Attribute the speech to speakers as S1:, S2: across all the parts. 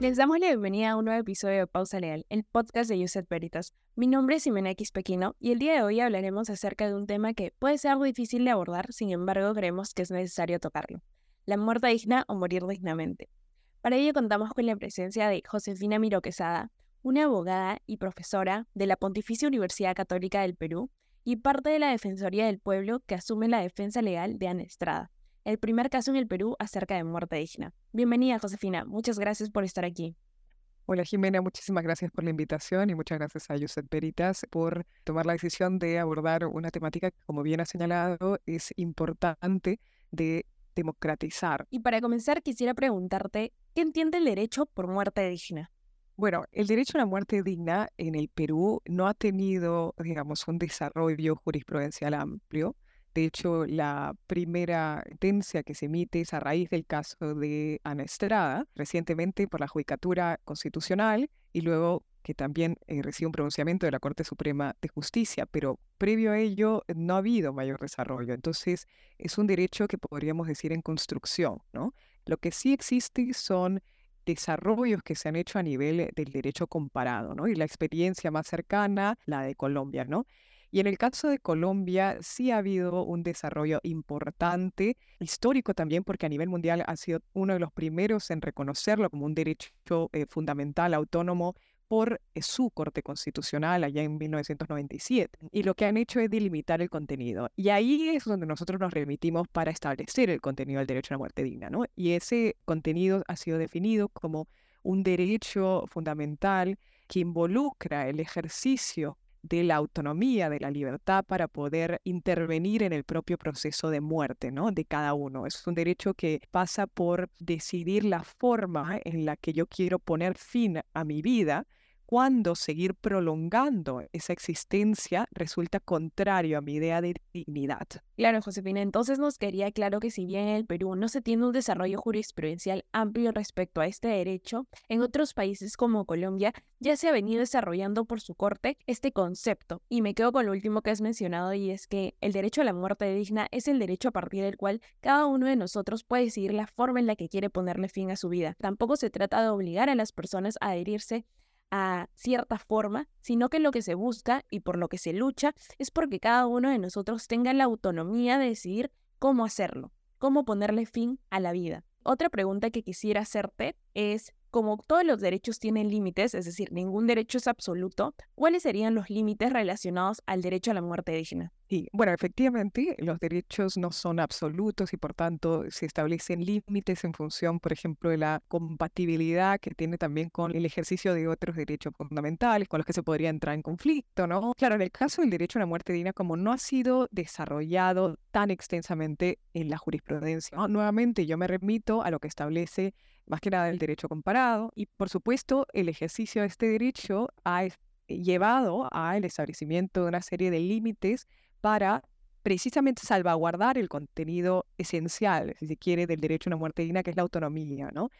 S1: Les damos la bienvenida a un nuevo episodio de Pausa Legal, el podcast de Yuset. Mi nombre es Ximena X Pequino y el día de hoy hablaremos acerca de un tema que puede ser difícil de abordar, sin embargo creemos que es necesario tocarlo. La muerte digna o morir dignamente. Para ello contamos con la presencia de Josefina Miro Quesada, una abogada y profesora de la Pontificia Universidad Católica del Perú y parte de la Defensoría del Pueblo que asume la defensa legal de Ana Estrada el primer caso en el Perú acerca de muerte digna. Bienvenida, Josefina. Muchas gracias por estar aquí.
S2: Hola Jimena, muchísimas gracias por la invitación y muchas gracias a Josep Veritas por tomar la decisión de abordar una temática que, como bien ha señalado, es importante de democratizar.
S1: Y para comenzar, quisiera preguntarte, ¿qué entiende el derecho por muerte digna?
S2: Bueno, el derecho a la muerte digna en el Perú no ha tenido, digamos, un desarrollo jurisprudencial amplio. De hecho, la primera sentencia que se emite es a raíz del caso de Ana Estrada, recientemente por la Judicatura Constitucional y luego que también eh, recibe un pronunciamiento de la Corte Suprema de Justicia, pero previo a ello no ha habido mayor desarrollo. Entonces, es un derecho que podríamos decir en construcción, ¿no? Lo que sí existe son desarrollos que se han hecho a nivel del derecho comparado, ¿no? Y la experiencia más cercana, la de Colombia, ¿no? Y en el caso de Colombia sí ha habido un desarrollo importante, histórico también, porque a nivel mundial ha sido uno de los primeros en reconocerlo como un derecho eh, fundamental, autónomo, por eh, su Corte Constitucional allá en 1997. Y lo que han hecho es delimitar el contenido. Y ahí es donde nosotros nos remitimos para establecer el contenido del derecho a la muerte digna. ¿no? Y ese contenido ha sido definido como un derecho fundamental que involucra el ejercicio de la autonomía, de la libertad para poder intervenir en el propio proceso de muerte, ¿no? De cada uno. Es un derecho que pasa por decidir la forma en la que yo quiero poner fin a mi vida cuando seguir prolongando esa existencia resulta contrario a mi idea de dignidad.
S1: Claro, Josefina, entonces nos quería claro que si bien en el Perú no se tiene un desarrollo jurisprudencial amplio respecto a este derecho, en otros países como Colombia ya se ha venido desarrollando por su corte este concepto. Y me quedo con lo último que has mencionado y es que el derecho a la muerte digna es el derecho a partir del cual cada uno de nosotros puede decidir la forma en la que quiere ponerle fin a su vida. Tampoco se trata de obligar a las personas a adherirse a cierta forma, sino que lo que se busca y por lo que se lucha es porque cada uno de nosotros tenga la autonomía de decidir cómo hacerlo, cómo ponerle fin a la vida. Otra pregunta que quisiera hacerte es, como todos los derechos tienen límites, es decir, ningún derecho es absoluto, ¿cuáles serían los límites relacionados al derecho a la muerte digna?
S2: Sí, bueno, efectivamente, los derechos no son absolutos y por tanto se establecen límites en función, por ejemplo, de la compatibilidad que tiene también con el ejercicio de otros derechos fundamentales con los que se podría entrar en conflicto, ¿no? Claro, en el caso del derecho a la muerte digna, como no ha sido desarrollado tan extensamente en la jurisprudencia, nuevamente yo me remito a lo que establece más que nada el derecho comparado y, por supuesto, el ejercicio de este derecho ha llevado al establecimiento de una serie de límites para precisamente salvaguardar el contenido esencial, si se quiere, del derecho a una muerte digna, que es la autonomía, ¿no?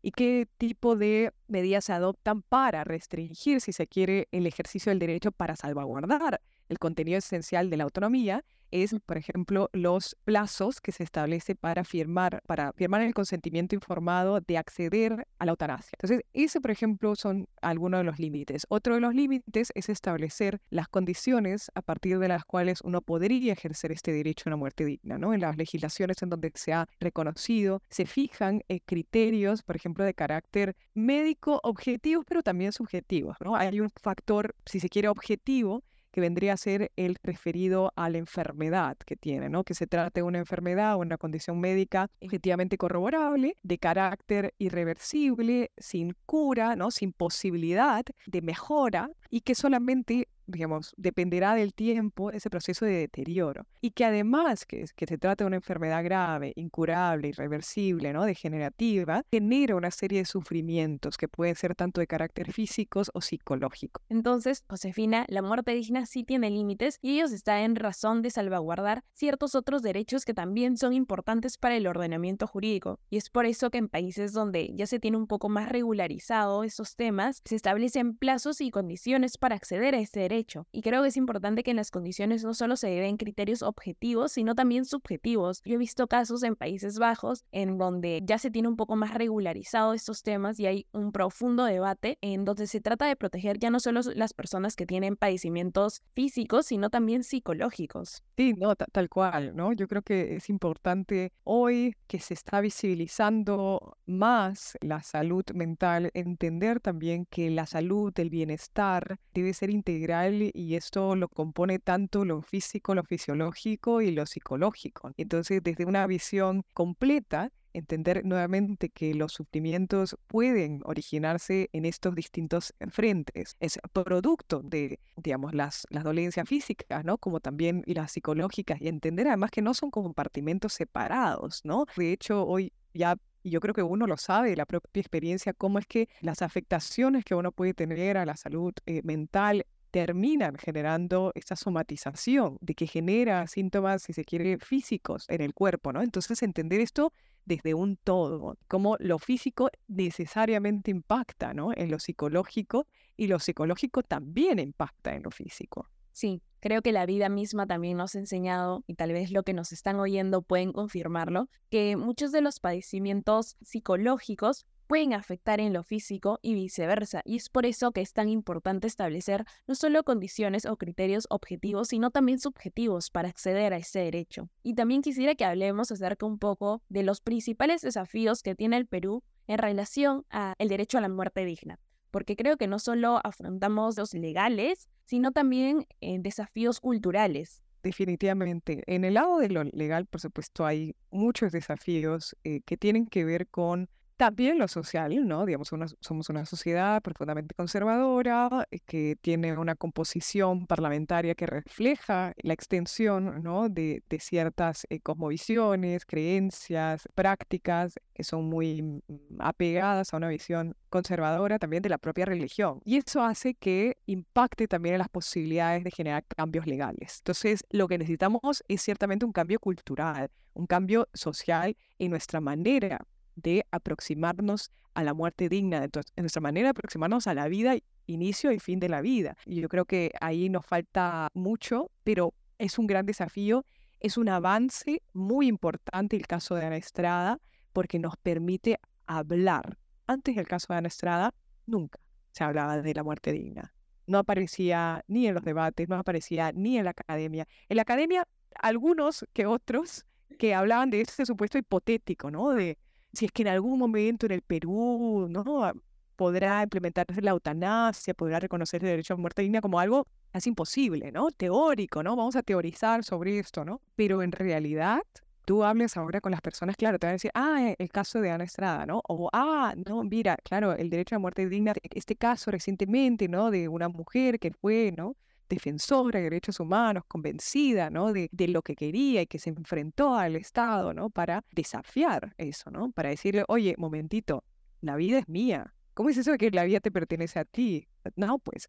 S2: Y qué tipo de medidas se adoptan para restringir, si se quiere, el ejercicio del derecho para salvaguardar el contenido esencial de la autonomía es, por ejemplo, los plazos que se establece para firmar, para firmar el consentimiento informado de acceder a la eutanasia. Entonces, ese, por ejemplo, son algunos de los límites. Otro de los límites es establecer las condiciones a partir de las cuales uno podría ejercer este derecho a una muerte digna, ¿no? En las legislaciones en donde se ha reconocido, se fijan eh, criterios, por ejemplo, de carácter médico, objetivos, pero también subjetivos, ¿no? Hay un factor, si se quiere, objetivo que vendría a ser el referido a la enfermedad que tiene, ¿no? Que se trate de una enfermedad o una condición médica efectivamente corroborable, de carácter irreversible, sin cura, ¿no? Sin posibilidad de mejora y que solamente digamos, dependerá del tiempo ese proceso de deterioro. Y que además que, que se trata de una enfermedad grave, incurable, irreversible, ¿no? degenerativa, genera una serie de sufrimientos que pueden ser tanto de carácter físicos o psicológico.
S1: Entonces, Josefina, la muerte digna sí tiene límites y ellos están en razón de salvaguardar ciertos otros derechos que también son importantes para el ordenamiento jurídico. Y es por eso que en países donde ya se tiene un poco más regularizado esos temas, se establecen plazos y condiciones para acceder a este derecho derecho. Y creo que es importante que en las condiciones no solo se deben criterios objetivos, sino también subjetivos. Yo he visto casos en Países Bajos en donde ya se tiene un poco más regularizado estos temas y hay un profundo debate en donde se trata de proteger ya no solo las personas que tienen padecimientos físicos, sino también psicológicos.
S2: Sí, no, tal cual, ¿no? Yo creo que es importante hoy que se está visibilizando más la salud mental, entender también que la salud, el bienestar debe ser integral y esto lo compone tanto lo físico, lo fisiológico y lo psicológico. Entonces, desde una visión completa, entender nuevamente que los sufrimientos pueden originarse en estos distintos frentes. Es producto de, digamos, las, las dolencias físicas, ¿no? Como también las psicológicas y entender además que no son compartimentos separados, ¿no? De hecho, hoy ya y yo creo que uno lo sabe, la propia experiencia, cómo es que las afectaciones que uno puede tener a la salud eh, mental terminan generando esta somatización de que genera síntomas, si se quiere, físicos en el cuerpo, ¿no? Entonces entender esto desde un todo, cómo lo físico necesariamente impacta, ¿no? En lo psicológico y lo psicológico también impacta en lo físico.
S1: Sí, creo que la vida misma también nos ha enseñado, y tal vez lo que nos están oyendo pueden confirmarlo, que muchos de los padecimientos psicológicos pueden afectar en lo físico y viceversa, y es por eso que es tan importante establecer no solo condiciones o criterios objetivos, sino también subjetivos para acceder a ese derecho. Y también quisiera que hablemos acerca un poco de los principales desafíos que tiene el Perú en relación al derecho a la muerte digna porque creo que no solo afrontamos los legales, sino también eh, desafíos culturales.
S2: Definitivamente. En el lado de lo legal, por supuesto, hay muchos desafíos eh, que tienen que ver con también lo social, ¿no? Digamos, somos una sociedad profundamente conservadora, eh, que tiene una composición parlamentaria que refleja la extensión, ¿no? De, ciertas eh, cosmovisiones, creencias, prácticas que son muy mm, apegadas a una visión conservadora también de la propia religión. Y eso hace que impacte también en las posibilidades de generar cambios legales. Entonces, lo que necesitamos es ciertamente un cambio cultural, un cambio social en nuestra manera de aproximarnos a la muerte digna, en nuestra manera de aproximarnos a la vida, inicio y fin de la vida. Y yo creo que ahí nos falta mucho, pero es un gran desafío, es un avance muy importante el caso de Ana Estrada, porque nos permite hablar. Antes del caso de Ana Estrada, nunca se hablaba de la muerte digna. No aparecía ni en los debates, no aparecía ni en la academia. En la academia, algunos que otros que hablaban de ese supuesto hipotético, ¿no? De si es que en algún momento en el Perú, ¿no? Ah, podrá implementarse la eutanasia, podrá reconocer el derecho a muerte digna como algo casi imposible, ¿no? Teórico, ¿no? Vamos a teorizar sobre esto, ¿no? Pero en realidad, tú hables ahora con las personas, claro, te van a decir, ah, e, el caso de Ana Estrada, ¿no? O, ah, no, mira, claro, el derecho a muerte digna, este caso recientemente, ¿no? De una mujer que fue, ¿no? Defensora de derechos humanos, convencida, ¿no? De, lo que quería y que se enfrentó al Estado, ¿no? Para desafiar eso, ¿no? Para decirle, oye, momentito, la vida es mía. ¿Cómo es eso de que la vida te pertenece a ti? No, pues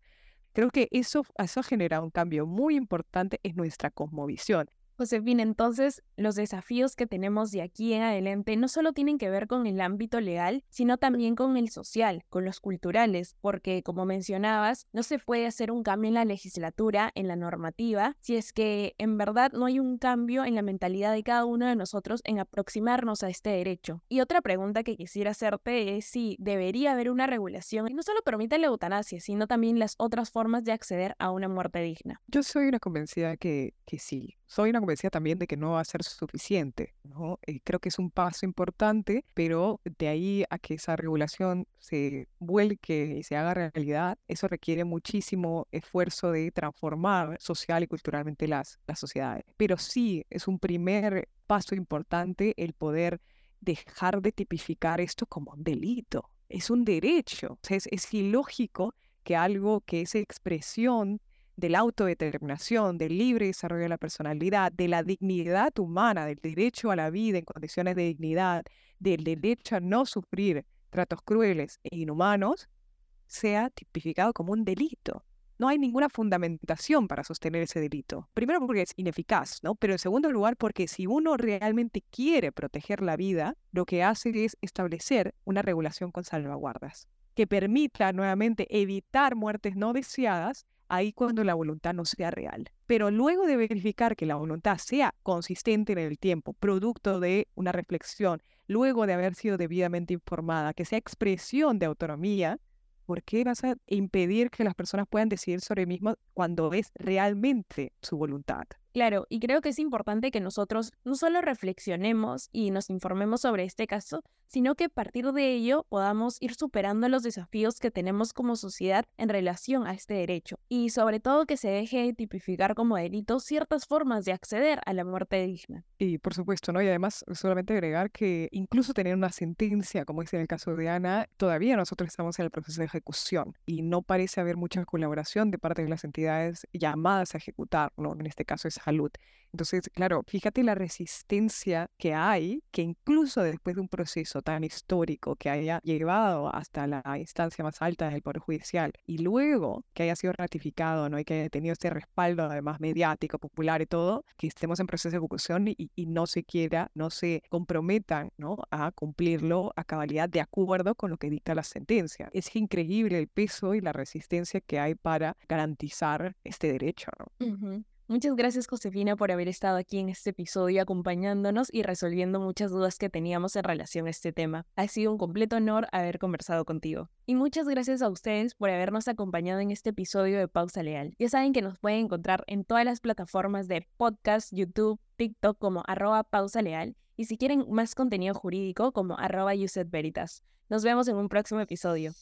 S2: creo que eso, eso ha generado un cambio muy importante en nuestra cosmovisión.
S1: Josefina, entonces los desafíos que tenemos de aquí en adelante no solo tienen que ver con el ámbito legal, sino también con el social, con los culturales, porque como mencionabas, no se puede hacer un cambio en la legislatura, en la normativa, si es que en verdad no hay un cambio en la mentalidad de cada uno de nosotros en aproximarnos a este derecho. Y otra pregunta que quisiera hacerte es si debería haber una regulación que no solo permita la eutanasia, sino también las otras formas de acceder a una muerte digna.
S2: Yo soy una convencida que, que sí, soy una convencida también de que no va a ser suficiente. ¿no? Eh, creo que es un paso importante, pero de ahí a que esa regulación se vuelque y se haga realidad, eso requiere muchísimo esfuerzo de transformar social y culturalmente las, las sociedades. Pero sí es un primer paso importante el poder dejar de tipificar esto como un delito. Es un derecho. es, es ilógico que algo que es expresión de la autodeterminación, del libre desarrollo de la personalidad, de la dignidad humana, del derecho a la vida en condiciones de dignidad, del derecho a no sufrir tratos crueles e inhumanos, sea tipificado como un delito. No hay ninguna fundamentación para sostener ese delito. Primero porque es ineficaz, ¿no? Pero en segundo lugar porque si uno realmente quiere proteger la vida, lo que hace es establecer una regulación con salvaguardas que permita nuevamente evitar muertes no deseadas ahí cuando la voluntad no sea real. Pero luego de verificar que la voluntad sea consistente en el tiempo, producto de una reflexión, luego de haber sido debidamente informada, que sea expresión de autonomía, ¿por qué vas a impedir que las personas puedan decidir sobre sí mismas cuando es realmente su voluntad?
S1: Claro, y creo que es importante que nosotros no solo reflexionemos y nos informemos sobre este caso, sino que a partir de ello podamos ir superando los desafíos que tenemos como sociedad en relación a este derecho. Y sobre todo que se deje tipificar como delito ciertas formas de acceder a la muerte digna.
S2: Y por supuesto, ¿no? Y además solamente agregar que incluso tener una sentencia, como es en el caso de Ana, todavía nosotros estamos en el proceso de ejecución y no parece haber mucha colaboración de parte de las entidades llamadas a ejecutar, ¿no? En este caso es salud. Entonces, claro, fíjate la resistencia que hay, que incluso después de un proceso tan histórico que haya llevado hasta la instancia más alta del Poder Judicial y luego que haya sido ratificado, ¿no? Y que haya tenido este respaldo además mediático, popular y todo, que estemos en proceso de ejecución y, no se quiera, no se comprometan, ¿no? A cumplirlo a cabalidad de acuerdo con lo que dicta la sentencia. Es increíble el peso y la resistencia que hay para garantizar este derecho.
S1: Muchas gracias Josefina por haber estado aquí en este episodio acompañándonos y resolviendo muchas dudas que teníamos en relación a este tema. Ha sido un completo honor haber conversado contigo. Y muchas gracias a ustedes por habernos acompañado en este episodio de Pausa Leal. Ya saben que nos pueden encontrar en todas las plataformas de podcast, YouTube, TikTok como arroba pausa leal y si quieren más contenido jurídico como arroba Veritas. Nos vemos en un próximo episodio.